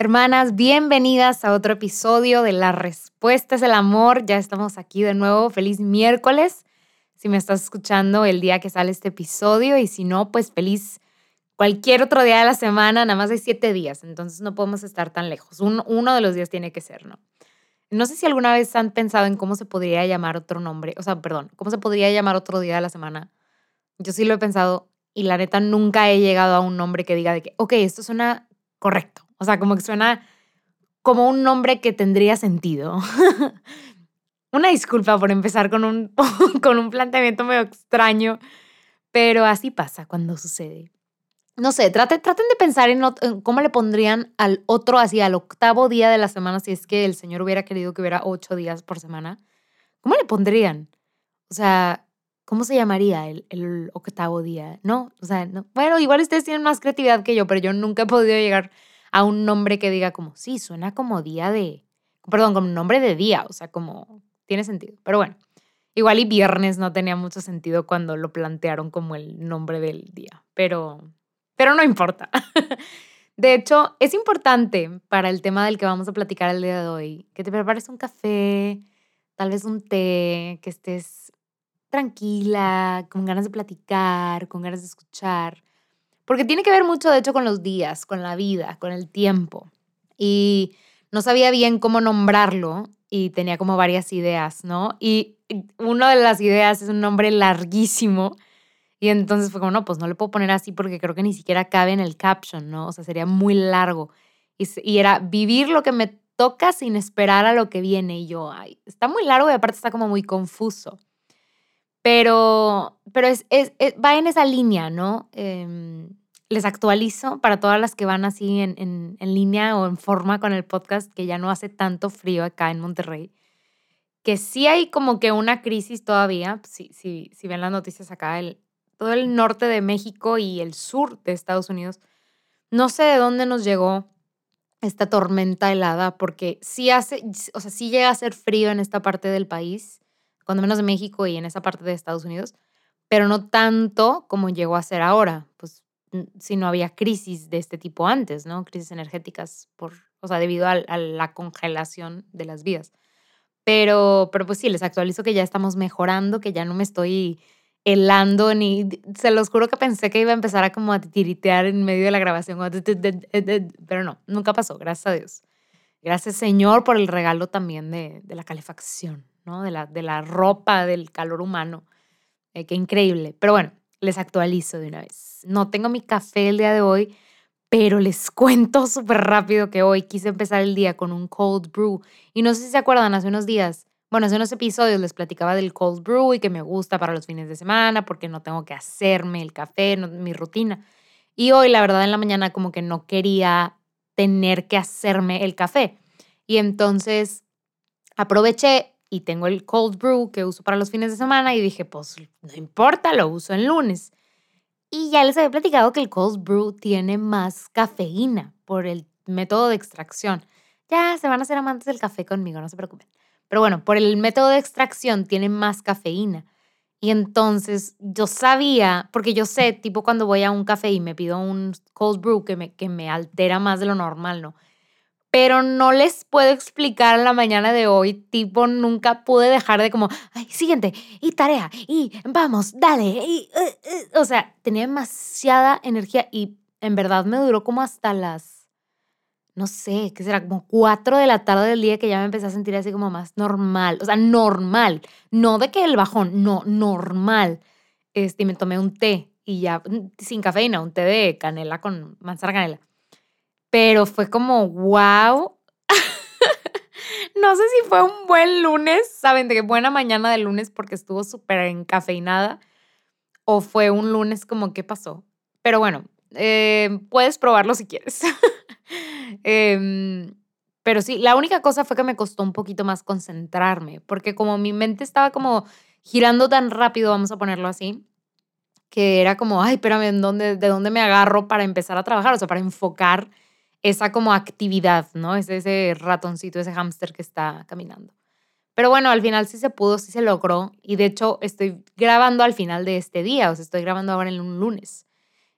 Hermanas, bienvenidas a otro episodio de La Respuesta es el Amor. Ya estamos aquí de nuevo. Feliz miércoles. Si me estás escuchando el día que sale este episodio y si no, pues feliz cualquier otro día de la semana. Nada más hay siete días, entonces no podemos estar tan lejos. uno de los días tiene que ser, ¿no? No sé si alguna vez han pensado en cómo se podría llamar otro nombre, o sea, perdón, cómo se podría llamar otro día de la semana. Yo sí lo he pensado y la neta nunca he llegado a un nombre que diga de que, ok, esto suena correcto o sea, como que suena como un nombre que tendría sentido. Una disculpa por empezar con un, con un planteamiento medio extraño, pero así pasa cuando sucede. No sé, traten, traten de pensar en, cómo le pondrían al otro, así al octavo día de la semana, si es que el Señor hubiera querido que hubiera ocho días por semana. ¿Cómo le pondrían? O sea, ¿cómo se llamaría el, el octavo día? No, o sea, no. Bueno, igual ustedes tienen más creatividad que yo, pero yo nunca he podido llegar a un nombre que diga como, sí, suena como día de, perdón, como nombre de día, o sea, como tiene sentido. Pero bueno, igual y viernes no tenía mucho sentido cuando lo plantearon como el nombre del día, pero, pero no importa. De hecho, es importante para el tema del que vamos a platicar el día de hoy que te prepares un café, tal vez un té, que estés tranquila, con ganas de platicar, con ganas de escuchar. Porque tiene que ver mucho, de hecho, con los días, con la vida, con el tiempo. Y no sabía bien cómo nombrarlo y tenía como varias ideas, ¿no? Y una de las ideas es un nombre larguísimo. Y entonces fue como, no, pues no le puedo poner así porque creo que ni siquiera cabe en el caption, ¿no? O sea, sería muy largo. Y, y era vivir lo que me toca sin esperar a lo que viene. Y yo, ay, está muy largo y aparte está como muy confuso. Pero, pero es, es, va en esa línea, ¿no? Em, les actualizo para todas las que van así en, en, en, línea o en forma con el podcast, que ya no hace tanto frío acá en Monterrey, que sí hay como que una crisis todavía, si, si, si ven las noticias acá, el, todo el norte de México y el sur de Estados Unidos, no sé de dónde nos llegó esta tormenta helada, porque sí hace, o sea, sí llega a ser frío en esta parte del país, cuando menos de México y en esa parte de Estados Unidos, pero no tanto como llegó a ser ahora, pues si no había crisis de este tipo antes, ¿no? Crisis energéticas por, o sea, debido a, la congelación de las vías. Pero, pero pues sí, les actualizo que ya estamos mejorando, que ya no me estoy helando ni se los juro que pensé que iba a empezar a como a tiritear en medio de la grabación, pero no, nunca pasó, gracias a Dios. Gracias Señor por el regalo también de, de la calefacción. De la, de la ropa, del calor humano. Eh, qué increíble. Pero bueno, les actualizo de una vez. No tengo mi café el día de hoy, pero les cuento súper rápido que hoy quise empezar el día con un cold brew. Y no sé si se acuerdan, hace unos días, bueno, hace unos episodios les platicaba del cold brew y que me gusta para los fines de semana porque no tengo que hacerme el café, mi rutina. Y hoy, la verdad, en la mañana como que no quería tener que hacerme el café. Y entonces aproveché y tengo el cold brew que uso para los fines de semana y dije, pues no importa, lo uso el lunes. Y ya les había platicado que el cold brew tiene más cafeína por el método de extracción. Ya se van a hacer amantes del café conmigo, no se preocupen. Pero bueno, por el método de extracción tiene más cafeína. Y entonces yo sabía, porque yo sé, tipo cuando voy a un café y me pido un cold brew que me, que me altera más de lo normal, ¿no? Pero no les puedo explicar la mañana de hoy, tipo, nunca pude dejar de como, ay, siguiente, y tarea, y vamos, dale, y, eh, eh", o sea, tenía demasiada energía y en verdad me duró como hasta las, no sé, que será como 4 de la tarde del día que ya me empecé a sentir así como más normal, o sea, normal, no de que el bajón, no, normal. Este, y me tomé un té y ya mm, sin cafeína, un té de canela con manzana canela. Pero fue como, wow. no sé si fue un buen lunes, ¿saben? De qué buena mañana de lunes porque estuvo súper encafeinada. O fue un lunes como, ¿qué pasó? Pero bueno, eh, puedes probarlo si quieres. Em, pero sí, la única cosa fue que me costó un poquito más concentrarme, porque como mi mente estaba como girando tan rápido, vamos a ponerlo así, que era como, ay, espérame, dónde, ¿de dónde me agarro para empezar a trabajar? O sea, para enfocar esa como actividad, ¿no? Es ese ratoncito, ese hámster que está caminando. Pero bueno, al final sí se pudo, sí se logró. Y de hecho estoy grabando al final de este día, o sea, estoy grabando ahora en un lunes.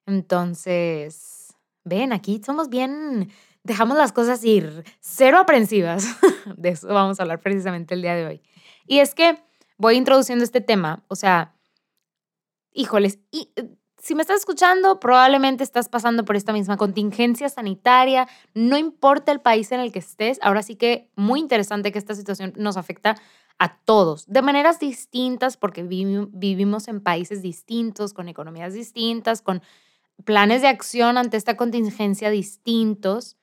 Entonces, ven, aquí somos bien, dejamos las cosas ir, cero aprensivas. De eso vamos a hablar precisamente el día de hoy. Y es que voy introduciendo este tema, o sea, híjoles, y si me estás escuchando, probablemente estás pasando por esta misma contingencia sanitaria, no importa el país en el que estés, ahora sí que muy interesante que esta situación nos afecta a todos, de maneras distintas, porque vivimos en países distintos, con economías distintas, con planes de acción ante esta contingencia distintos,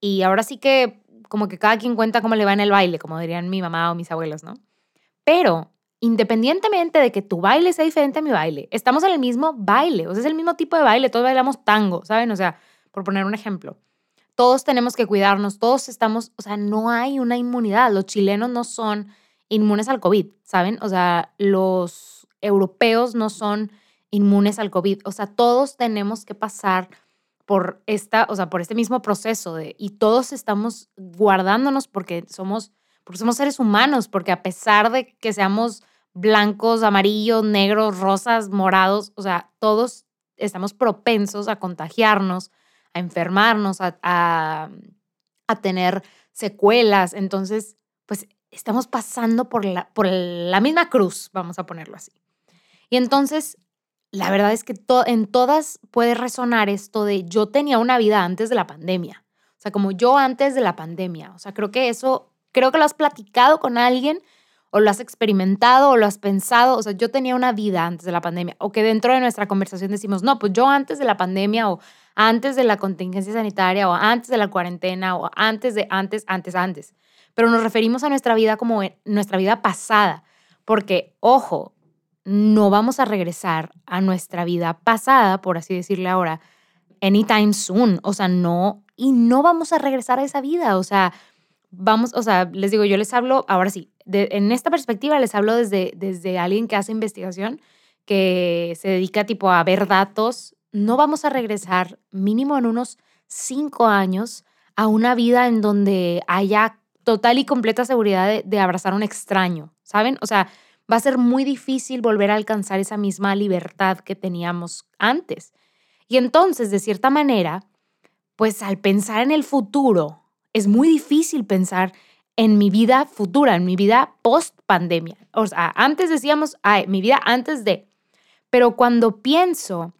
y ahora sí que como que cada quien cuenta cómo le va en el baile, como dirían mi mamá o mis abuelos, ¿no? Pero independientemente de que tu baile sea diferente a mi baile, estamos en el mismo baile, o sea, es el mismo tipo de baile, todos bailamos tango, ¿saben? O sea, por poner un ejemplo, todos tenemos que cuidarnos, todos estamos, o sea, no hay una inmunidad, los chilenos no son inmunes al COVID, ¿saben? O sea, los europeos no son inmunes al COVID, o sea, todos tenemos que pasar por esta, o sea, por este mismo proceso de y todos estamos guardándonos porque somos porque somos seres humanos, porque a pesar de que seamos blancos, amarillos, negros, rosas, morados, o sea, todos estamos propensos a contagiarnos, a enfermarnos, a, a, tener secuelas. Entonces, pues estamos pasando por la, por la misma cruz, vamos a ponerlo así. Y entonces, la verdad es que en todas puede resonar esto de yo tenía una vida antes de la pandemia. O sea, como yo antes de la pandemia. O sea, creo que eso, creo que lo has platicado con alguien o lo has experimentado o lo has pensado, o sea, yo tenía una vida antes de la pandemia, o que dentro de nuestra conversación decimos, no, pues yo antes de la pandemia o antes de la contingencia sanitaria o antes de la cuarentena o antes de antes, antes, antes. Pero nos referimos a nuestra vida como nuestra vida pasada, porque, ojo, no vamos a regresar a nuestra vida pasada, por así decirle ahora, anytime soon, o sea, no, y no vamos a regresar a esa vida, o sea, vamos, o sea, les digo, yo les hablo, ahora sí, en esta perspectiva les hablo desde, desde alguien que hace investigación, que se dedica tipo a ver datos, no vamos a regresar mínimo en unos cinco años a una vida en donde haya total y completa seguridad de, de abrazar a un extraño, ¿saben? O sea, va a ser muy difícil volver a alcanzar esa misma libertad que teníamos antes. Y entonces, de cierta manera, pues al pensar en el futuro, es muy difícil pensar en mi vida futura, en mi vida post pandemia. O sea, antes decíamos, ay, mi vida antes de. Pero cuando pienso,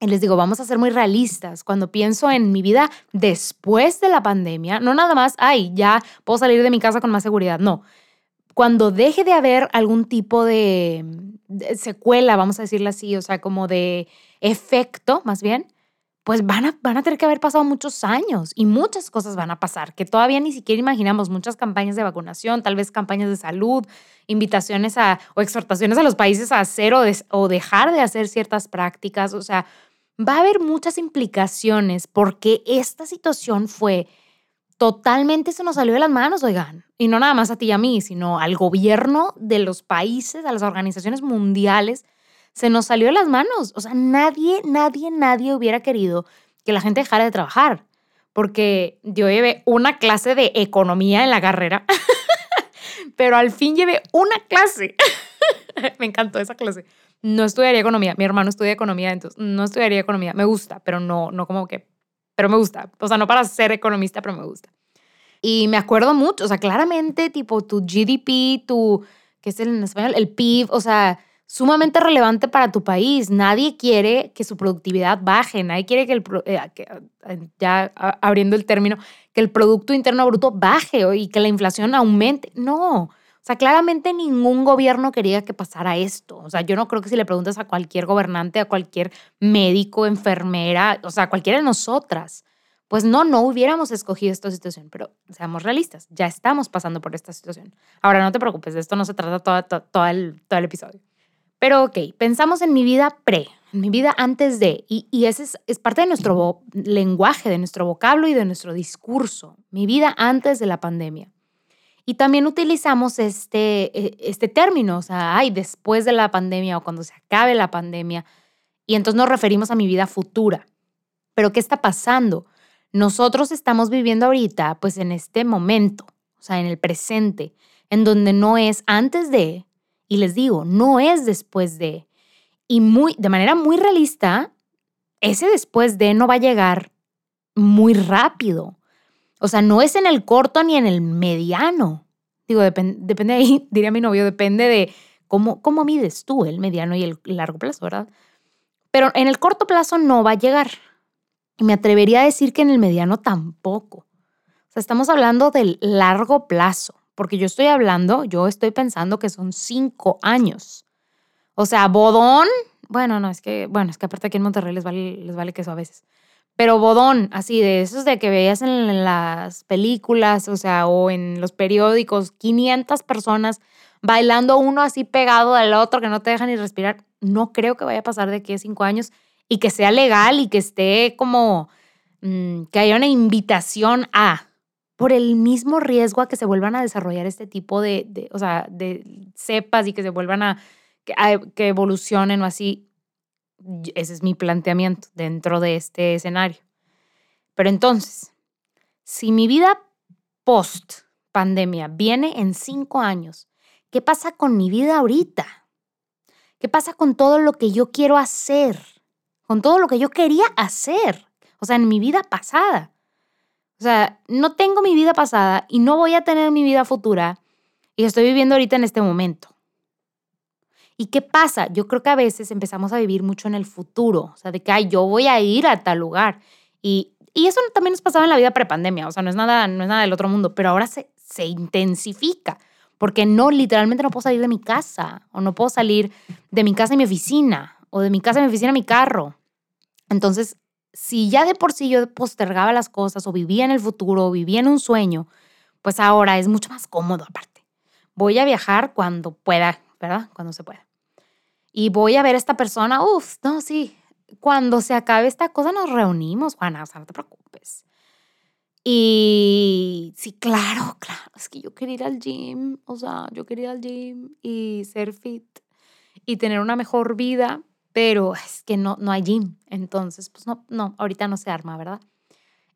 y les digo, vamos a ser muy realistas, cuando pienso en mi vida después de la pandemia, no nada más, ay, ya puedo salir de mi casa con más seguridad, no. Cuando deje de haber algún tipo de, secuela, vamos a decirlo así, o sea, como de efecto, más bien, pues van a, van a tener que haber pasado muchos años y muchas cosas van a pasar que todavía ni siquiera imaginamos, muchas campañas de vacunación, tal vez campañas de salud, invitaciones a, o exhortaciones a los países a hacer o, o dejar de hacer ciertas prácticas, o sea, va a haber muchas implicaciones porque esta situación fue totalmente se nos salió de las manos, oigan, y no nada más a ti y a mí, sino al gobierno de los países, a las organizaciones mundiales se nos salió de las manos. O sea, nadie, nadie, nadie hubiera querido que la gente dejara de trabajar. Porque yo llevé una clase de economía en la carrera, pero al fin llevé una clase. Me encantó esa clase. No estudiaría economía. Mi hermano estudia economía, entonces no estudiaría economía. Me gusta, pero no, no como que, pero me gusta. O sea, no para ser economista, pero me gusta. Y me acuerdo mucho, o sea, claramente, tipo, tu GDP, tu, ¿qué es el en español? El PIB, o sea, sumamente relevante para tu país. Nadie quiere que su productividad baje, nadie quiere que el, eh, eh, ya abriendo el término, que el Producto Interno Bruto baje y que la inflación aumente. No. O sea, claramente ningún gobierno quería que pasara esto. O sea, yo no creo que si le preguntas a cualquier gobernante, a cualquier médico, enfermera, o sea, a cualquiera de nosotras, pues no, no hubiéramos escogido esta situación. Pero seamos realistas, ya estamos pasando por esta situación. Ahora, no te preocupes, de esto no se trata todo, todo, el, todo el episodio. Pero ok, pensamos en mi vida pre, en mi vida antes de, y, y ese es, es, parte de nuestro lenguaje, de nuestro vocablo y de nuestro discurso, mi vida antes de la pandemia. Y también utilizamos este, e, este término, o sea, ay, después de la pandemia o cuando se acabe la pandemia, y entonces nos referimos a mi vida futura. Pero ¿qué está pasando? Nosotros estamos viviendo ahorita, pues en este momento, o sea, en el presente, en donde no es antes de, y les digo, no es después de. Y muy, de manera muy realista, ese después de no va a llegar muy rápido. O sea, no es en el corto ni en el mediano. Digo, depende de ahí, diría mi novio, depende de cómo, cómo mides tú el mediano y el largo plazo, ¿verdad? Pero en el corto plazo no va a llegar. Y me atrevería a decir que en el mediano tampoco. O sea, estamos hablando del largo plazo porque yo estoy hablando, yo estoy pensando que son cinco años. O sea, bodón, bueno, no, es que, bueno, es que aparte aquí en Monterrey les vale, les vale queso a veces. Pero bodón, así de esos de que veías en las películas, o sea, o en los periódicos, 500 personas bailando uno así pegado al otro que no te dejan ni respirar. No creo que vaya a pasar de aquí a cinco años y que sea legal y que esté como, mm, que haya una invitación a, por el mismo riesgo a que se vuelvan a desarrollar este tipo de, o sea, de cepas y que se vuelvan a que, evolucionen o así. Ese es mi planteamiento dentro de este escenario. Pero entonces, si mi vida post pandemia viene en cinco años, ¿qué pasa con mi vida ahorita? ¿Qué pasa con todo lo que yo quiero hacer? Con todo lo que yo quería hacer. O sea, en mi vida pasada. O sea, no tengo mi vida pasada y no voy a tener mi vida futura y estoy viviendo ahorita en este momento. ¿Y qué pasa? Yo creo que a veces empezamos a vivir mucho en el futuro, o sea, de que Ay, yo voy a ir a tal lugar. Y, y eso también nos pasaba en la vida prepandemia, o sea, no es nada, no es nada del otro mundo, pero ahora se, se intensifica, porque no, literalmente no puedo salir de mi casa, o no puedo salir de mi casa a mi oficina, o de mi casa a mi oficina a mi carro. Entonces, si ya de por sí yo postergaba las cosas o vivía en el futuro o vivía en un sueño, pues ahora es mucho más cómodo aparte. Voy a viajar cuando pueda, ¿verdad? Cuando se pueda. Y voy a ver a esta persona, uff, no, sí, cuando se acabe esta cosa nos reunimos, Juana, o sea, no te preocupes. Y sí, claro, claro, es que yo quería ir al gym, o sea, yo quería ir al gym y ser fit y tener una mejor vida, pero es que no, no hay gym. Entonces, pues no, no, ahorita no se arma, ¿verdad?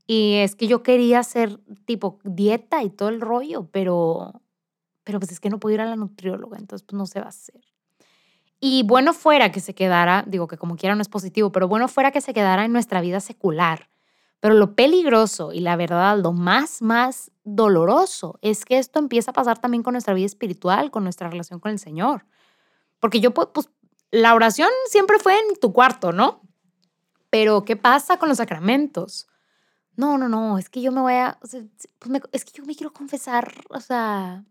Y es que yo quería hacer tipo dieta y todo el rollo, pero, pero pues es que no puedo ir a la nutrióloga, entonces pues no se va a hacer. Y bueno fuera que se quedara, digo que como quiera no es positivo, pero bueno fuera que se quedara en nuestra vida secular. Pero lo peligroso y la verdad, lo más, más doloroso es que esto empieza a pasar también con nuestra vida espiritual, con nuestra relación con el Señor. Porque yo pues, la oración siempre fue en tu cuarto, ¿no? Pero ¿qué pasa con los sacramentos? No, no, no, es que yo me voy a, pues es que yo me quiero confesar, o sea,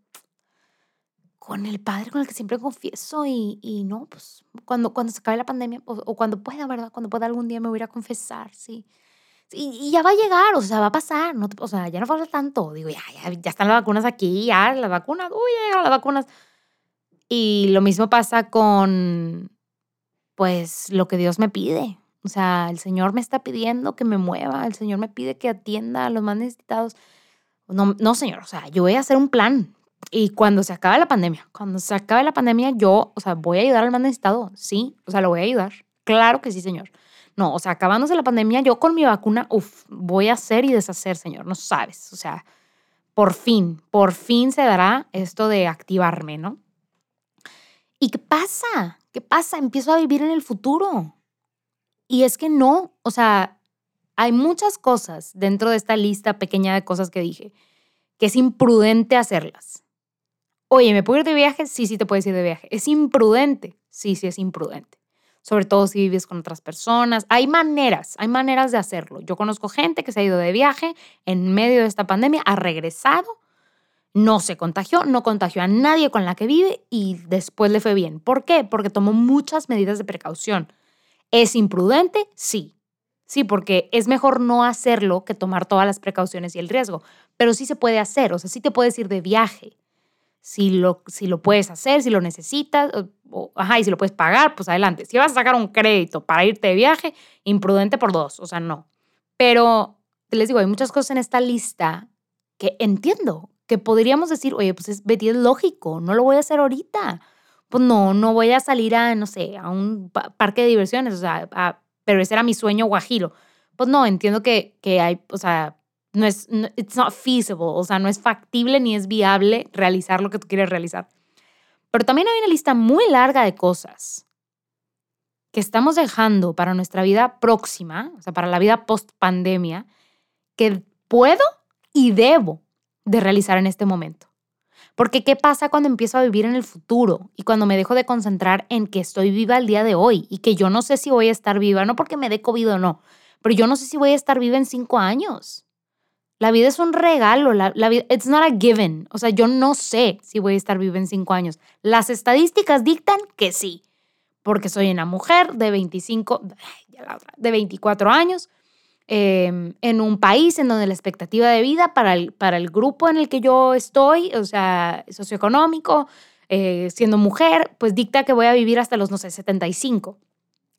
con el Padre con el que siempre confieso y, y no, pues cuando, cuando se acabe la pandemia o, cuando pueda, ¿verdad? Cuando pueda algún día me voy a ir a confesar, sí. Y, ya va a llegar, o sea, va a pasar, no, o sea, ya no falta tanto. Digo, ya, ya, ya están las vacunas aquí, ya, las vacunas, uy, ya llegaron las vacunas. Y lo mismo pasa con, pues, lo que Dios me pide. O sea, el Señor me está pidiendo que me mueva, el Señor me pide que atienda a los más necesitados. No, no, Señor, o sea, yo voy a hacer un plan. Y cuando se acabe la pandemia, cuando se acabe la pandemia, yo, o sea, voy a ayudar al más necesitado. Sí, o sea, lo voy a ayudar. Claro que sí, Señor. No, o sea, acabándose la pandemia, yo con mi vacuna, uff, voy a hacer y deshacer, Señor. No sabes, o sea, por fin, por fin se dará esto de activarme, ¿no? ¿Y qué pasa? ¿Qué pasa? Empiezo a vivir en el futuro. Y es que no, o sea, hay muchas cosas dentro de esta lista pequeña de cosas que dije que es imprudente hacerlas. Oye, ¿me puedo ir de viaje? Sí, sí te puedes ir de viaje. ¿Es imprudente? Sí, sí es imprudente. Sobre todo si vives con otras personas. Hay maneras, hay maneras de hacerlo. Yo conozco gente que se ha ido de viaje en medio de esta pandemia, ha regresado, no se contagió, no contagió a nadie con la que vive y después le fue bien. ¿Por qué? Porque tomó muchas medidas de precaución. ¿Es imprudente? Sí. Sí, porque es mejor no hacerlo que tomar todas las precauciones y el riesgo. Pero sí se puede hacer, o sea, sí te puedes ir de viaje. Si lo, si lo puedes hacer, si lo necesitas, o, ajá, y si lo puedes pagar, pues adelante. Si vas a sacar un crédito para irte de viaje, imprudente por dos, o sea, no. Pero les digo, hay muchas cosas en esta lista que entiendo, que podríamos decir, oye, pues es, Betty es lógico, no lo voy a hacer ahorita pues no, no voy a salir a, no sé, a un parque de diversiones, o sea, pero ese era mi sueño guajiro. Pues no, entiendo que, que hay, o sea, no es, it's not feasible, o sea, no es factible ni es viable realizar lo que tú quieres realizar. Pero también hay una lista muy larga de cosas que estamos dejando para nuestra vida próxima, o sea, para la vida post pandemia, que puedo y debo de realizar en este momento. Porque ¿qué pasa cuando empiezo a vivir en el futuro y cuando me dejo de concentrar en que estoy viva el día de hoy y que yo no sé si voy a estar viva, no porque me dé COVID o no, pero yo no sé si voy a estar viva en cinco años? La vida es un regalo, la, la vida, it's not a given. O sea, yo no sé si voy a estar viva en cinco años. Las estadísticas dictan que sí, porque soy una mujer de 25, de 24 años, Em, en un país en donde la expectativa de vida para el, para el grupo en el que yo estoy, o sea, socioeconómico, eh, siendo mujer, pues dicta que voy a vivir hasta los, no sé, 75.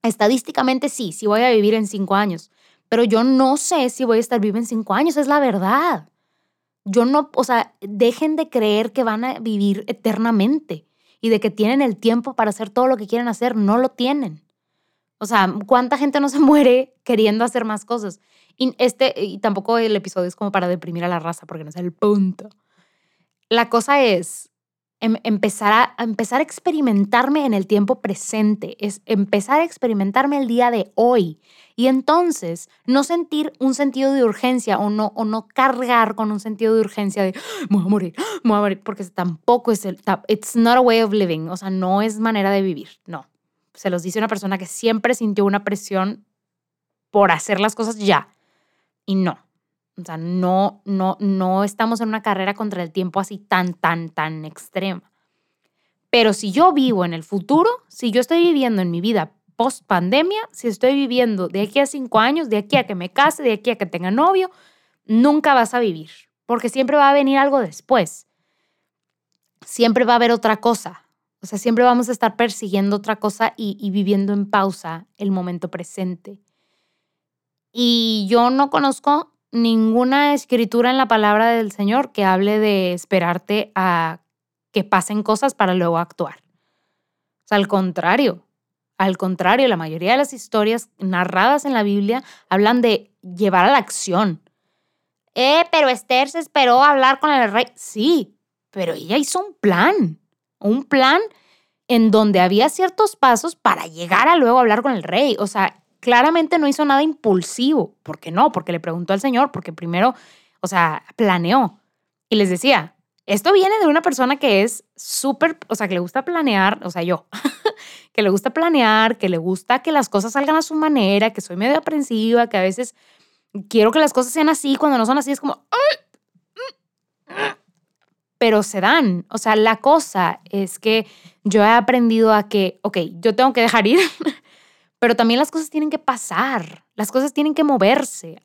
Estadísticamente sí, sí voy a vivir en cinco años, pero yo no sé si voy a estar viva en cinco años, es la verdad. Yo no, o sea, dejen de creer que van a vivir eternamente y de que tienen el tiempo para hacer todo lo que quieren hacer, no lo tienen. O sea, ¿cuánta gente no se muere queriendo hacer más cosas? Y, este, y tampoco el episodio es como para deprimir a la raza, porque no es el punto. La cosa es em, empezar, a, empezar a experimentarme en el tiempo presente, es empezar a experimentarme el día de hoy. Y entonces no sentir un sentido de urgencia o no, o no cargar con un sentido de urgencia de, me voy a morir, me voy a morir, porque tampoco es el, it's not a way of living, o sea, no es manera de vivir, no se los dice una persona que siempre sintió una presión por hacer las cosas ya. Y no. O sea, no, no, no estamos en una carrera contra el tiempo así tan, tan, tan extrema. Pero si yo vivo en el futuro, si yo estoy viviendo en mi vida post pandemia, si estoy viviendo de aquí a cinco años, de aquí a que me case, de aquí a que tenga novio, nunca vas a vivir, porque siempre va a venir algo después. Siempre va a haber otra cosa. O sea, siempre vamos a estar persiguiendo otra cosa y, viviendo en pausa el momento presente. Y yo no conozco ninguna escritura en la palabra del Señor que hable de esperarte a que pasen cosas para luego actuar. O sea, al contrario, al contrario, la mayoría de las historias narradas en la Biblia hablan de llevar a la acción. Eh, pero Esther se esperó a hablar con el rey. Sí, pero ella hizo un plan un plan en donde había ciertos pasos para llegar a luego hablar con el rey. O sea, claramente no hizo nada impulsivo. ¿Por qué no? Porque le preguntó al Señor, porque primero, o sea, planeó. Y les decía, esto viene de una persona que es súper, o sea, que le gusta planear, o sea, yo, que le gusta planear, que le gusta que las cosas salgan a su manera, que soy medio aprensiva, que a veces quiero que las cosas sean así, cuando no son así es como, pero se dan. O sea, la cosa es que yo he aprendido a que, ok, yo tengo que dejar ir, pero también las cosas tienen que pasar, las cosas tienen que moverse.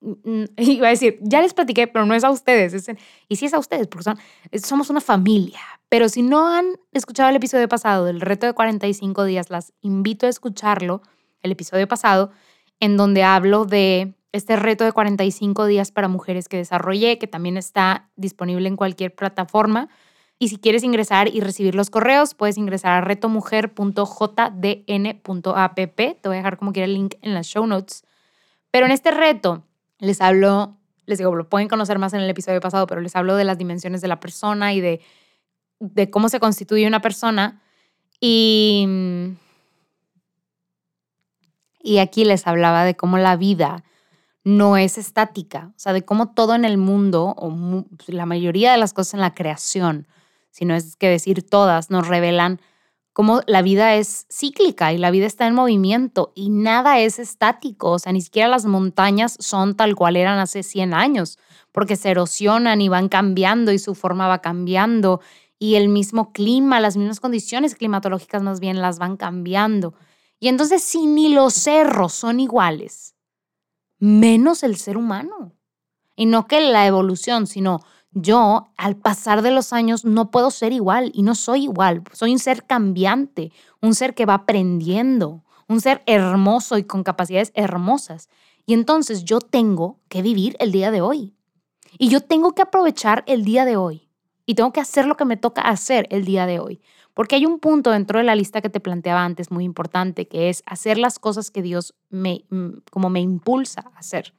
Mm, mm, iba a decir, ya les platiqué, pero no es a ustedes. y sí es a ustedes, porque son, somos una familia. Pero si no han escuchado el episodio pasado del reto de 45 días, las invito a escucharlo, el episodio pasado, en donde hablo de este reto de 45 días para mujeres que desarrollé, que también está disponible en cualquier plataforma. Y si quieres ingresar y recibir los correos, puedes ingresar a retomujer.jdn.app. Te voy a dejar como quiera el link en las show notes. Pero en este reto les hablo, les digo, lo pueden conocer más en el episodio pasado, pero les hablo de las dimensiones de la persona y de, de cómo se constituye una persona. Y, y aquí les hablaba de cómo la vida no es estática, o sea, de cómo todo en el mundo, o la mayoría de las cosas en la creación, sino es que decir todas, nos revelan cómo la vida es cíclica y la vida está en movimiento y nada es estático, o sea, ni siquiera las montañas son tal cual eran hace 100 años, porque se erosionan y van cambiando y su forma va cambiando. Y el mismo clima, las mismas condiciones climatológicas más bien las van cambiando. Y entonces si ni los cerros son iguales, menos el ser humano. Y no que la evolución, sino yo al pasar de los años no puedo ser igual y no soy igual. Soy un ser cambiante, un ser que va aprendiendo, un ser hermoso y con capacidades hermosas. Y entonces yo tengo que vivir el día de hoy. Y yo tengo que aprovechar el día de hoy. Y tengo que hacer lo que me toca hacer el día de hoy. Porque hay un punto dentro de la lista que te planteaba antes muy importante, que es hacer las cosas que Dios me, mm, como me impulsa a hacer.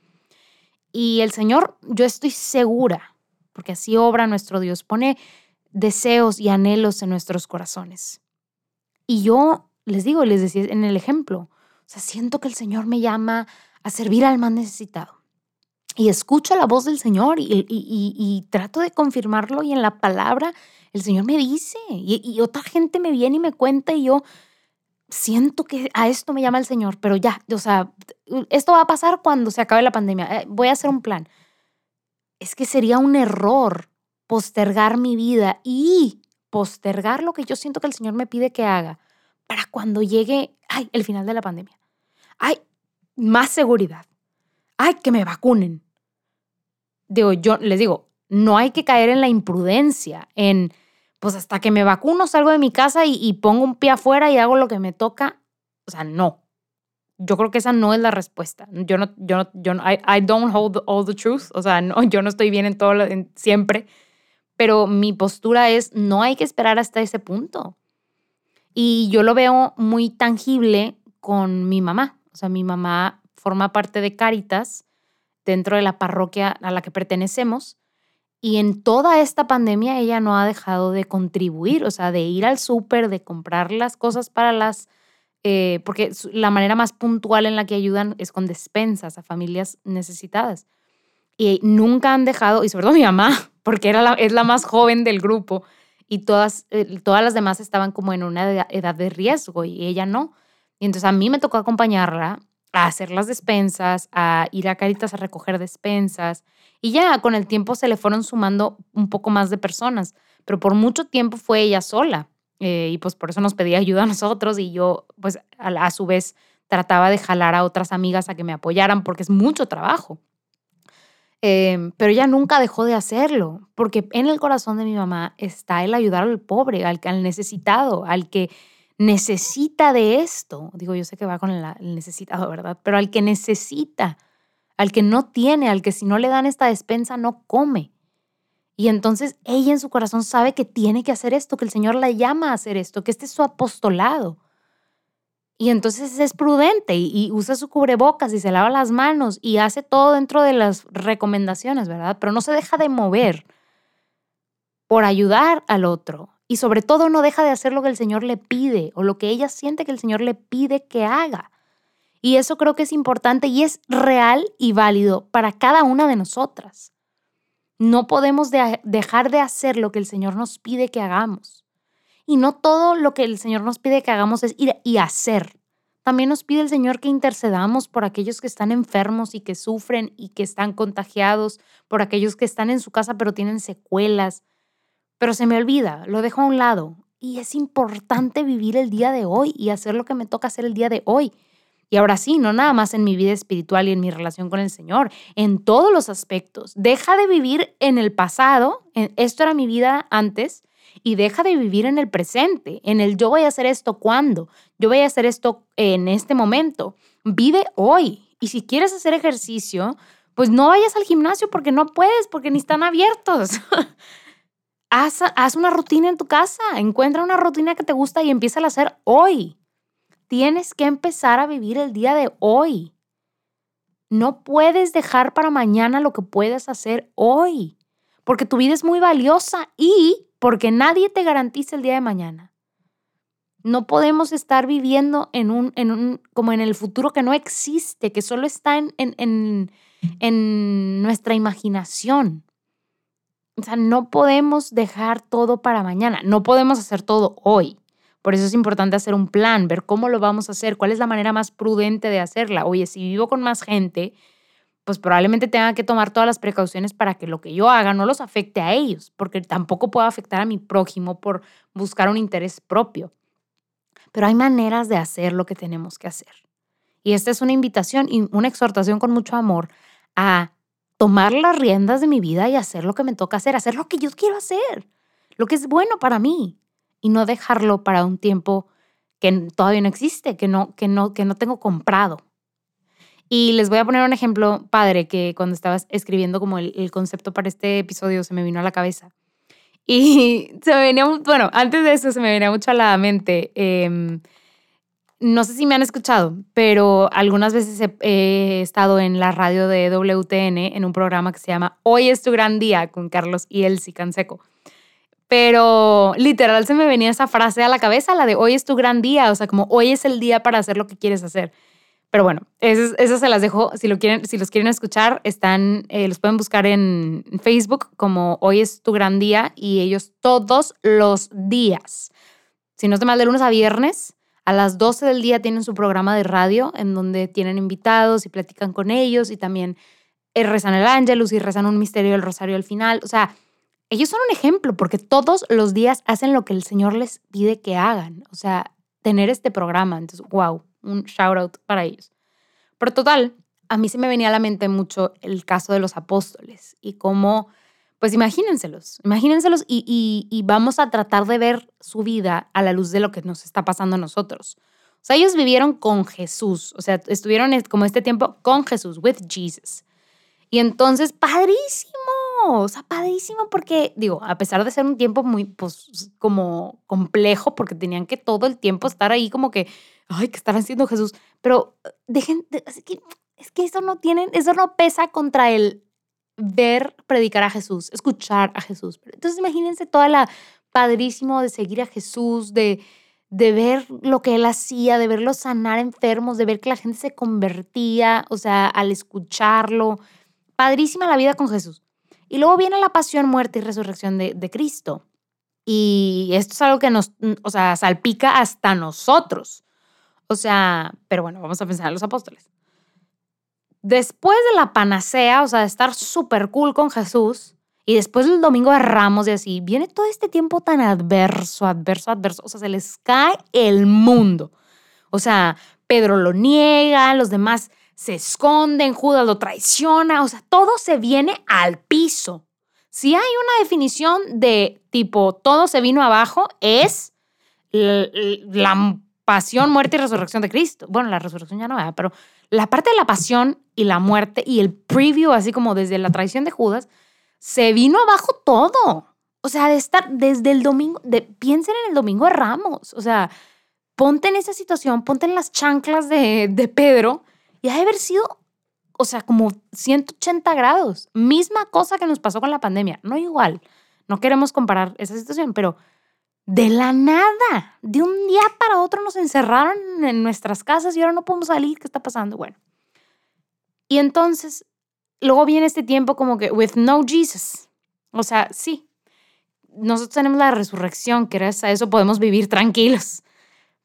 Y el Señor, yo estoy segura, porque así obra nuestro Dios, pone deseos y anhelos en nuestros corazones. Y yo les digo, les decía en el ejemplo, siento que el Señor me llama a servir al más necesitado. Y escucho la voz del Señor y, trato de confirmarlo y en la palabra el Señor me dice y, otra gente me viene y me cuenta y yo siento que a esto me llama el Señor, pero ya, o sea, esto va a pasar cuando se acabe la pandemia. Eh, voy a hacer un plan es que sería un error postergar mi vida y postergar lo que yo siento que el Señor me pide que haga para cuando llegue, ay, el final de la pandemia. Ay, más seguridad. Ay, que me vacunen. Digo, yo les digo, no hay que caer en la imprudencia, en, pues hasta que me vacuno salgo de mi casa y, y pongo un pie afuera y hago lo que me toca. O sea, no yo creo que esa no es la respuesta. Yo no, yo no, yo no, I, I don't hold all the truth. O sea, no, yo no estoy bien en todo, en, siempre. Pero mi postura es, no hay que esperar hasta ese punto. Y yo lo veo muy tangible con mi mamá. O sea, mi mamá forma parte de Caritas dentro de la parroquia a la que pertenecemos. Y en toda esta pandemia ella no ha dejado de contribuir, o sea, de ir al súper, de comprar las cosas para las eh, porque la manera más puntual en la que ayudan es con despensas a familias necesitadas. Y nunca han dejado, y sobre todo mi mamá, porque era la, es la más joven del grupo, y todas, eh, todas las demás estaban como en una edad de riesgo y ella no. Y entonces a mí me tocó acompañarla a hacer las despensas, a ir a Caritas a recoger despensas. Y ya con el tiempo se le fueron sumando un poco más de personas, pero por mucho tiempo fue ella sola. Eh, y pues por eso nos pedía ayuda a nosotros y yo pues a, su vez trataba de jalar a otras amigas a que me apoyaran porque es mucho trabajo. Em, pero ella nunca dejó de hacerlo, porque en el corazón de mi mamá está el ayudar al pobre, al, al necesitado, al que necesita de esto. Digo, yo sé que va con el, necesitado, ¿verdad? Pero al que necesita, al que no tiene, al que si no le dan esta despensa no come. Y entonces ella en su corazón sabe que tiene que hacer esto, que el Señor la llama a hacer esto, que este es su apostolado. Y entonces es prudente y, usa su cubrebocas y se lava las manos y hace todo dentro de las recomendaciones, ¿verdad? Pero no se deja de mover por ayudar al otro. Y sobre todo no deja de hacer lo que el Señor le pide o lo que ella siente que el Señor le pide que haga. Y eso creo que es importante y es real y válido para cada una de nosotras. No podemos dejar de hacer lo que el Señor nos pide que hagamos. Y no todo lo que el Señor nos pide que hagamos es ir y hacer. También nos pide el Señor que intercedamos por aquellos que están enfermos y que sufren y que están contagiados, por aquellos que están en su casa pero tienen secuelas. Pero se me olvida, lo dejo a un lado. Y es importante vivir el día de hoy y hacer lo que me toca hacer el día de hoy. Y ahora sí, no nada más en mi vida espiritual y en mi relación con el Señor, en todos los aspectos. Deja de vivir en el pasado, esto era mi vida antes, y deja de vivir en el presente, en el yo voy a hacer esto cuando, yo voy a hacer esto en este momento. Vive hoy. Y si quieres hacer ejercicio, pues no vayas al gimnasio porque no puedes, porque ni están abiertos. haz, una rutina en tu casa, encuentra una rutina que te gusta y empieza a hacer hoy. Tienes que empezar a vivir el día de hoy. No puedes dejar para mañana lo que puedes hacer hoy, porque tu vida es muy valiosa y porque nadie te garantiza el día de mañana. No podemos estar viviendo en un, en un, como en el futuro que no existe, que solo está en, en, en nuestra imaginación. O sea, no podemos dejar todo para mañana, no podemos hacer todo hoy. Por eso es importante hacer un plan, ver cómo lo vamos a hacer, cuál es la manera más prudente de hacerla. Oye, si vivo con más gente, pues probablemente tenga que tomar todas las precauciones para que lo que yo haga no los afecte a ellos, porque tampoco puedo afectar a mi prójimo por buscar un interés propio. Pero hay maneras de hacer lo que tenemos que hacer. Y esta es una invitación y una exhortación con mucho amor a tomar las riendas de mi vida y hacer lo que me toca hacer, hacer lo que yo quiero hacer, lo que es bueno para mí y no dejarlo para un tiempo que todavía no existe, que no, que no, que no tengo comprado. Y les voy a poner un ejemplo padre que cuando estabas escribiendo como el, concepto para este episodio se me vino a la cabeza. Y se me venía, bueno, antes de eso se me venía mucho a la mente. Eh, no sé si me han escuchado, pero algunas veces he, estado en la radio de WTN en un programa que se llama Hoy es tu gran día con Carlos y Elsie Canseco. Pero literal se me venía esa frase a la cabeza, la de hoy es tu gran día, o sea, como hoy es el día para hacer lo que quieres hacer. Pero bueno, esas, se las dejo. Si, lo quieren, si los quieren escuchar, están, eh, los pueden buscar en Facebook como Hoy es tu gran día y ellos todos los días, si no es de mal de lunes a viernes, a las 12 del día tienen su programa de radio en donde tienen invitados y platican con ellos y también eh, rezan el ángelus y rezan un misterio del rosario al final. O sea, ellos son un ejemplo porque todos los días hacen lo que el Señor les pide que hagan. O sea, tener este programa. Entonces, wow, un shout out para ellos. Pero total, a mí se me venía a la mente mucho el caso de los apóstoles y cómo pues imagínenselos, imagínenselos y, y, vamos a tratar de ver su vida a la luz de lo que nos está pasando a nosotros. O sea, ellos vivieron con Jesús, o sea, estuvieron como este tiempo con Jesús, with Jesus. Y entonces, padrísimo, o sea, padrísimo porque, digo, a pesar de ser un tiempo muy, pues, como complejo, porque tenían que todo el tiempo estar ahí como que, ay, que estaban haciendo Jesús, pero dejen, es que, es que eso no tienen, eso no pesa contra el ver predicar a Jesús, escuchar a Jesús. Entonces imagínense toda la padrísimo de seguir a Jesús, de, de ver lo que él hacía, de verlo sanar enfermos, de ver que la gente se convertía, o sea, al escucharlo. Padrísima la vida con Jesús. Y luego viene la pasión, muerte y resurrección de, de Cristo. Y esto es algo que nos, o sea, salpica hasta nosotros. O sea, pero bueno, vamos a pensar en los apóstoles después de la panacea, o sea, de estar súper cool con Jesús, y después del domingo de Ramos y así, viene todo este tiempo tan adverso, adverso, adverso, o sea, se les cae el mundo. O sea, Pedro lo niega, los demás se esconden, Judas lo traiciona, o sea, todo se viene al piso. Si hay una definición de tipo todo se vino abajo, es la pasión, muerte y resurrección de Cristo. Bueno, la resurrección ya no, va, pero la parte de la pasión y la muerte y el preview, así como desde la traición de Judas, se vino abajo todo. O sea, de estar desde el domingo, de, piensen en el domingo de Ramos. O sea, ponte en esa situación, ponte en las chanclas de, de Pedro y ha de haber sido, o sea, como 180 grados. Misma cosa que nos pasó con la pandemia. No igual. No queremos comparar esa situación, pero de la nada, de un día para otro nos encerraron en nuestras casas y ahora no podemos salir. ¿Qué está pasando? Bueno. Y entonces, luego viene este tiempo como que, with no Jesus. O sea, sí, nosotros tenemos la resurrección, que gracias a eso podemos vivir tranquilos.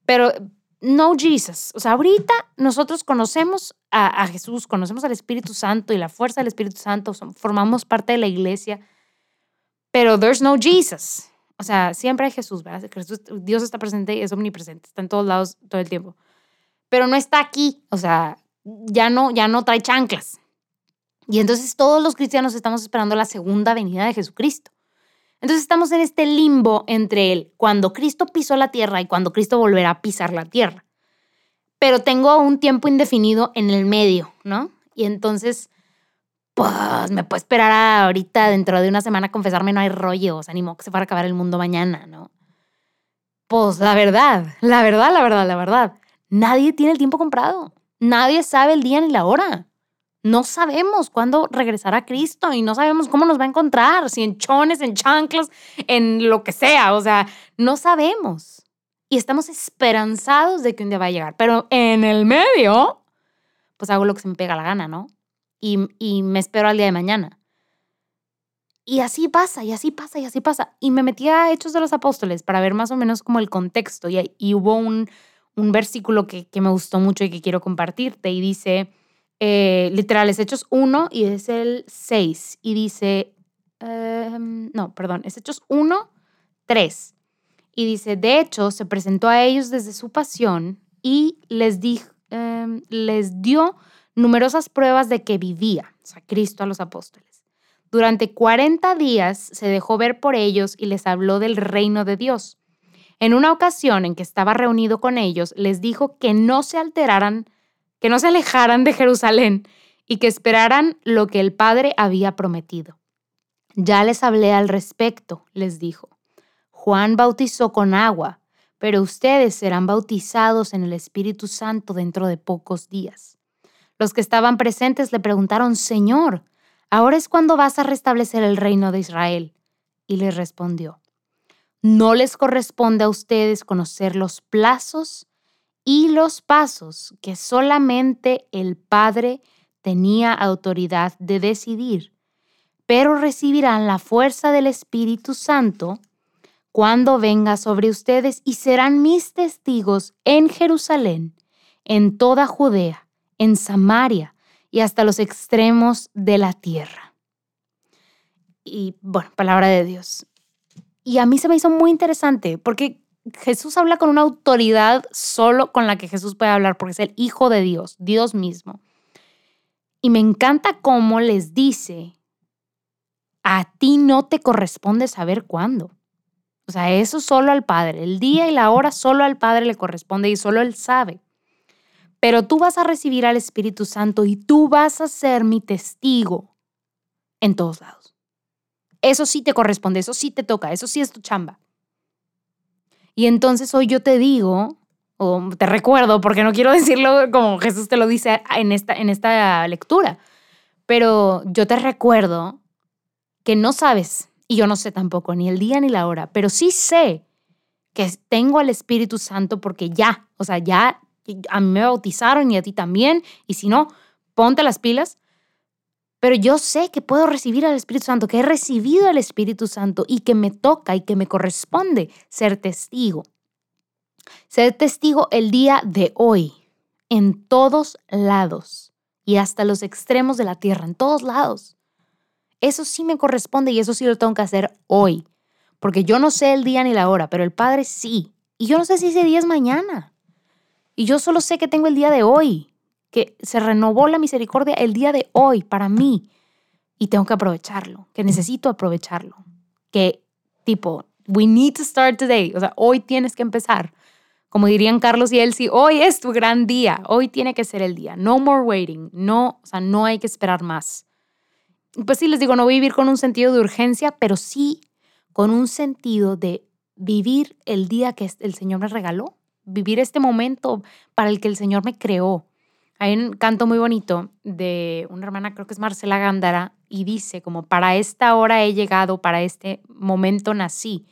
Pero no Jesus. O sea, ahorita nosotros conocemos a, a, Jesús, conocemos al Espíritu Santo y la fuerza del Espíritu Santo, formamos parte de la iglesia, pero there's no Jesus. O sea, siempre hay Jesús, ¿verdad? Dios está presente y es omnipresente, está en todos lados todo el tiempo. Pero no está aquí, o sea, ya no, ya no trae chanclas. Y entonces todos los cristianos estamos esperando la segunda venida de Jesucristo. Entonces estamos en este limbo entre él, cuando Cristo pisó la tierra y cuando Cristo volverá a pisar la tierra. Pero tengo un tiempo indefinido en el medio, ¿no? Y entonces pues me puedo esperar ahorita dentro de una semana a confesarme, no hay rollo, o sea, que se fuera a acabar el mundo mañana, ¿no? Pues la verdad, la verdad, la verdad, la verdad, nadie tiene el tiempo comprado, nadie sabe el día ni la hora. No sabemos cuándo regresará Cristo y no sabemos cómo nos va a encontrar, si en chones, en chanclas, en lo que sea, o sea, no sabemos. Y estamos esperanzados de que un día va a llegar, pero en el medio, pues hago lo que se me pega la gana, ¿no? y, me espero al día de mañana. Y así pasa, y así pasa, y así pasa. Y me metí a Hechos de los Apóstoles para ver más o menos como el contexto. Y, y hubo un, un versículo que, que, me gustó mucho y que quiero compartirte. Y dice, eh, literal, es Hechos 1 y es el 6. Y dice, em, no, perdón, es Hechos 1, 3. Y dice, de hecho, se presentó a ellos desde su pasión y les, dijo, em, les dio numerosas pruebas de que vivía, o sea, Cristo a los apóstoles. Durante 40 días se dejó ver por ellos y les habló del reino de Dios. En una ocasión en que estaba reunido con ellos, les dijo que no se alteraran, que no se alejaran de Jerusalén y que esperaran lo que el Padre había prometido. Ya les hablé al respecto, les dijo. Juan bautizó con agua, pero ustedes serán bautizados en el Espíritu Santo dentro de pocos días. Los que estaban presentes le preguntaron, Señor, ahora es cuando vas a restablecer el reino de Israel. Y le respondió, no les corresponde a ustedes conocer los plazos y los pasos que solamente el Padre tenía autoridad de decidir, pero recibirán la fuerza del Espíritu Santo cuando venga sobre ustedes y serán mis testigos en Jerusalén, en toda Judea, en Samaria y hasta los extremos de la tierra. Y bueno, palabra de Dios. Y a mí se me hizo muy interesante porque Jesús habla con una autoridad solo con la que Jesús puede hablar, porque es el Hijo de Dios, Dios mismo. Y me encanta cómo les dice, a ti no te corresponde saber cuándo. O sea, eso solo al Padre. El día y la hora solo al Padre le corresponde y solo Él sabe pero tú vas a recibir al Espíritu Santo y tú vas a ser mi testigo en todos lados. Eso sí te corresponde, eso sí te toca, eso sí es tu chamba. Y entonces hoy yo te digo, o te recuerdo, porque no quiero decirlo como Jesús te lo dice en esta, en esta lectura, pero yo te recuerdo que no sabes, y yo no sé tampoco, ni el día ni la hora, pero sí sé que tengo al Espíritu Santo porque ya, o sea, ya a mí me bautizaron y a ti también, y si no, ponte las pilas. Pero yo sé que puedo recibir al Espíritu Santo, que he recibido al Espíritu Santo y que me toca y que me corresponde ser testigo. Ser testigo el día de hoy, en todos lados y hasta los extremos de la tierra, en todos lados. Eso sí me corresponde y eso sí lo tengo que hacer hoy, porque yo no sé el día ni la hora, pero el Padre sí. Y yo no sé si ese día es mañana. Y yo solo sé que tengo el día de hoy, que se renovó la misericordia el día de hoy para mí. Y tengo que aprovecharlo, que necesito aprovecharlo. Que tipo, we need to start today. O sea, hoy tienes que empezar. Como dirían Carlos y Elsie, hoy es tu gran día. Hoy tiene que ser el día. No more waiting. No, o sea, no hay que esperar más. Pues sí, les digo, no vivir con un sentido de urgencia, pero sí con un sentido de vivir el día que el Señor me regaló vivir este momento para el que el Señor me creó. Hay un canto muy bonito de una hermana, creo que es Marcela Gándara, y dice como, para esta hora he llegado, para este momento nací.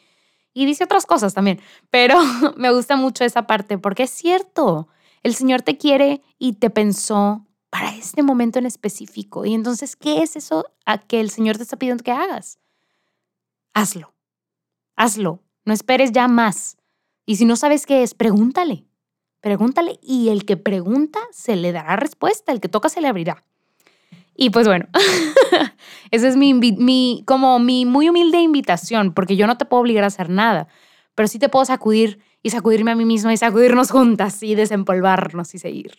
Y dice otras cosas también, pero me gusta mucho esa parte porque es cierto, el Señor te quiere y te pensó para este momento en específico. Y entonces, ¿qué es eso a que el Señor te está pidiendo que hagas? Hazlo, hazlo, no esperes ya más. Y si no sabes qué es, pregúntale. Pregúntale y el que pregunta se le dará respuesta, el que toca se le abrirá. Y pues bueno, esa es mi, como mi muy humilde invitación, porque yo no te puedo obligar a hacer nada, pero sí te puedo sacudir y sacudirme a mí misma y sacudirnos juntas y desempolvarnos y seguir.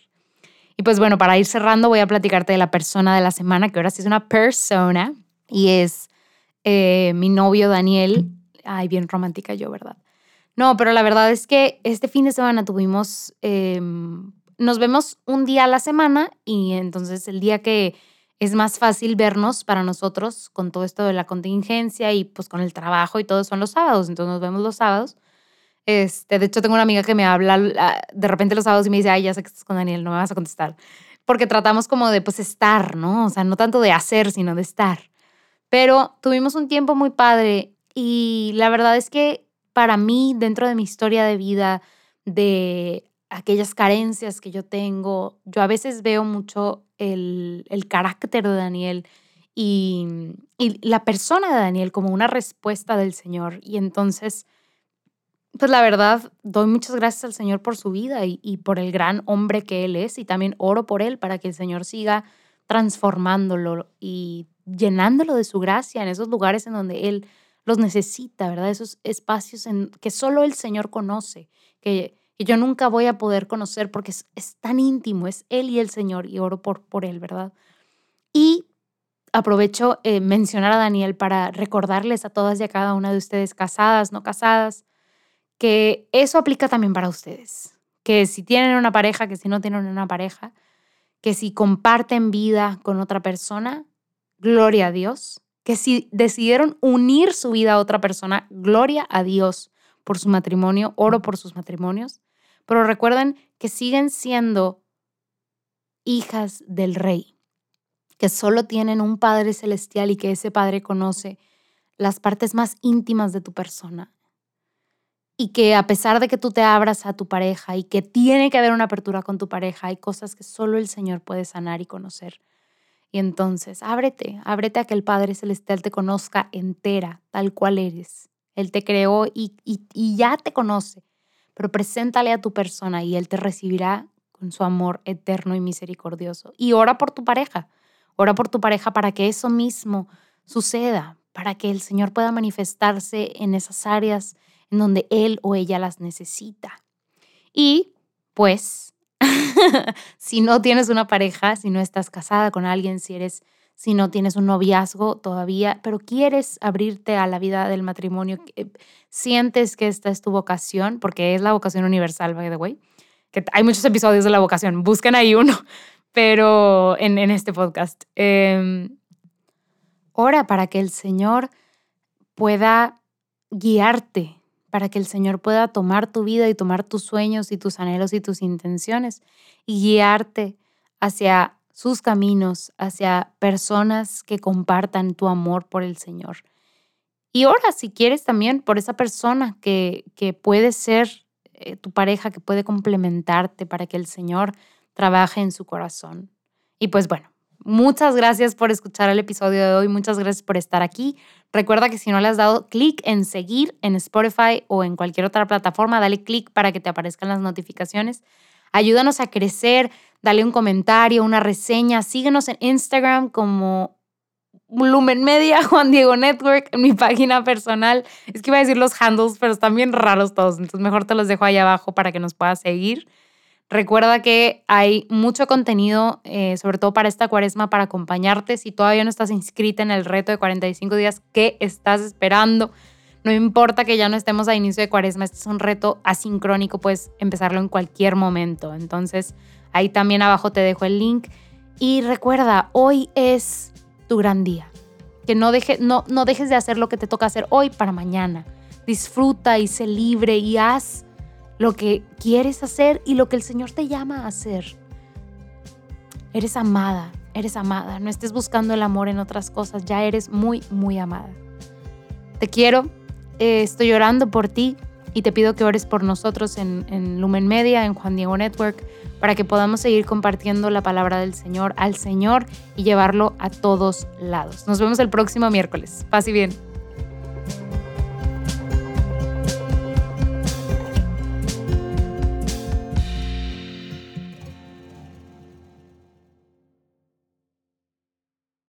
Y pues bueno, para ir cerrando voy a platicarte de la persona de la semana, que ahora sí es una persona y es eh, mi novio Daniel. Ay, bien romántica yo, ¿verdad? No, pero la verdad es que este fin de semana tuvimos, em, nos vemos un día a la semana y entonces el día que es más fácil vernos para nosotros con todo esto de la contingencia y pues con el trabajo y todo son los sábados, entonces nos vemos los sábados. Este, de hecho, tengo una amiga que me habla de repente los sábados y me dice, ay, ya sé que estás con Daniel, no me vas a contestar. Porque tratamos como de pues estar, ¿no? O sea, no tanto de hacer, sino de estar. Pero tuvimos un tiempo muy padre y la verdad es que para mí, dentro de mi historia de vida, de aquellas carencias que yo tengo, yo a veces veo mucho el, carácter de Daniel y, la persona de Daniel como una respuesta del Señor. Y entonces, pues la verdad, doy muchas gracias al Señor por su vida y, y por el gran hombre que Él es y también oro por Él para que el Señor siga transformándolo y llenándolo de su gracia en esos lugares en donde Él los necesita, ¿verdad? Esos espacios en que solo el Señor conoce, que, yo nunca voy a poder conocer porque es, tan íntimo, es Él y el Señor y oro por, por Él, ¿verdad? Y aprovecho eh, mencionar a Daniel para recordarles a todas y a cada una de ustedes, casadas, no casadas, que eso aplica también para ustedes, que si tienen una pareja, que si no tienen una pareja, que si comparten vida con otra persona, gloria a Dios, que si decidieron unir su vida a otra persona, gloria a Dios por su matrimonio, oro por sus matrimonios, pero recuerden que siguen siendo hijas del rey, que solo tienen un Padre celestial y que ese Padre conoce las partes más íntimas de tu persona. Y que a pesar de que tú te abras a tu pareja y que tiene que haber una apertura con tu pareja, hay cosas que solo el Señor puede sanar y conocer. Y entonces, ábrete, ábrete a que el Padre Celestial te conozca entera, tal cual eres. Él te creó y, y, ya te conoce, pero preséntale a tu persona y Él te recibirá con su amor eterno y misericordioso. Y ora por tu pareja, ora por tu pareja para que eso mismo suceda, para que el Señor pueda manifestarse en esas áreas en donde Él o ella las necesita. Y pues si no tienes una pareja, si no estás casada con alguien, si eres si no tienes un noviazgo todavía, pero quieres abrirte a la vida del matrimonio, eh, sientes que esta es tu vocación, porque es la vocación universal, by the way, que hay muchos episodios de la vocación, busquen ahí uno, pero en, este podcast. Em, ora para que el Señor pueda guiarte para que el Señor pueda tomar tu vida y tomar tus sueños y tus anhelos y tus intenciones y guiarte hacia sus caminos, hacia personas que compartan tu amor por el Señor. Y ora, si quieres, también por esa persona que, que puede ser eh, tu pareja, que puede complementarte para que el Señor trabaje en su corazón. Y pues bueno, Muchas gracias por escuchar el episodio de hoy, muchas gracias por estar aquí. Recuerda que si no le has dado clic en seguir en Spotify o en cualquier otra plataforma, dale clic para que te aparezcan las notificaciones. Ayúdanos a crecer, dale un comentario, una reseña, síguenos en Instagram como Lumen Media, Juan Diego Network, en mi página personal. Es que iba a decir los handles, pero están bien raros todos, entonces mejor te los dejo ahí abajo para que nos puedas seguir. Recuerda que hay mucho contenido, eh, sobre todo para esta cuaresma, para acompañarte. Si todavía no estás inscrita en el reto de 45 días, ¿qué estás esperando? No importa que ya no estemos a inicio de cuaresma, este es un reto asincrónico, puedes empezarlo en cualquier momento. Entonces, ahí también abajo te dejo el link. Y recuerda, hoy es tu gran día. Que no, deje, no, no dejes de hacer lo que te toca hacer hoy para mañana. Disfruta y sé libre y haz lo que quieres hacer y lo que el Señor te llama a hacer. Eres amada, eres amada. No estés buscando el amor en otras cosas, ya eres muy, muy amada. Te quiero, eh, estoy orando por ti y te pido que ores por nosotros en, en Lumen Media, en Juan Diego Network, para que podamos seguir compartiendo la palabra del Señor al Señor y llevarlo a todos lados. Nos vemos el próximo miércoles. Paz y bien.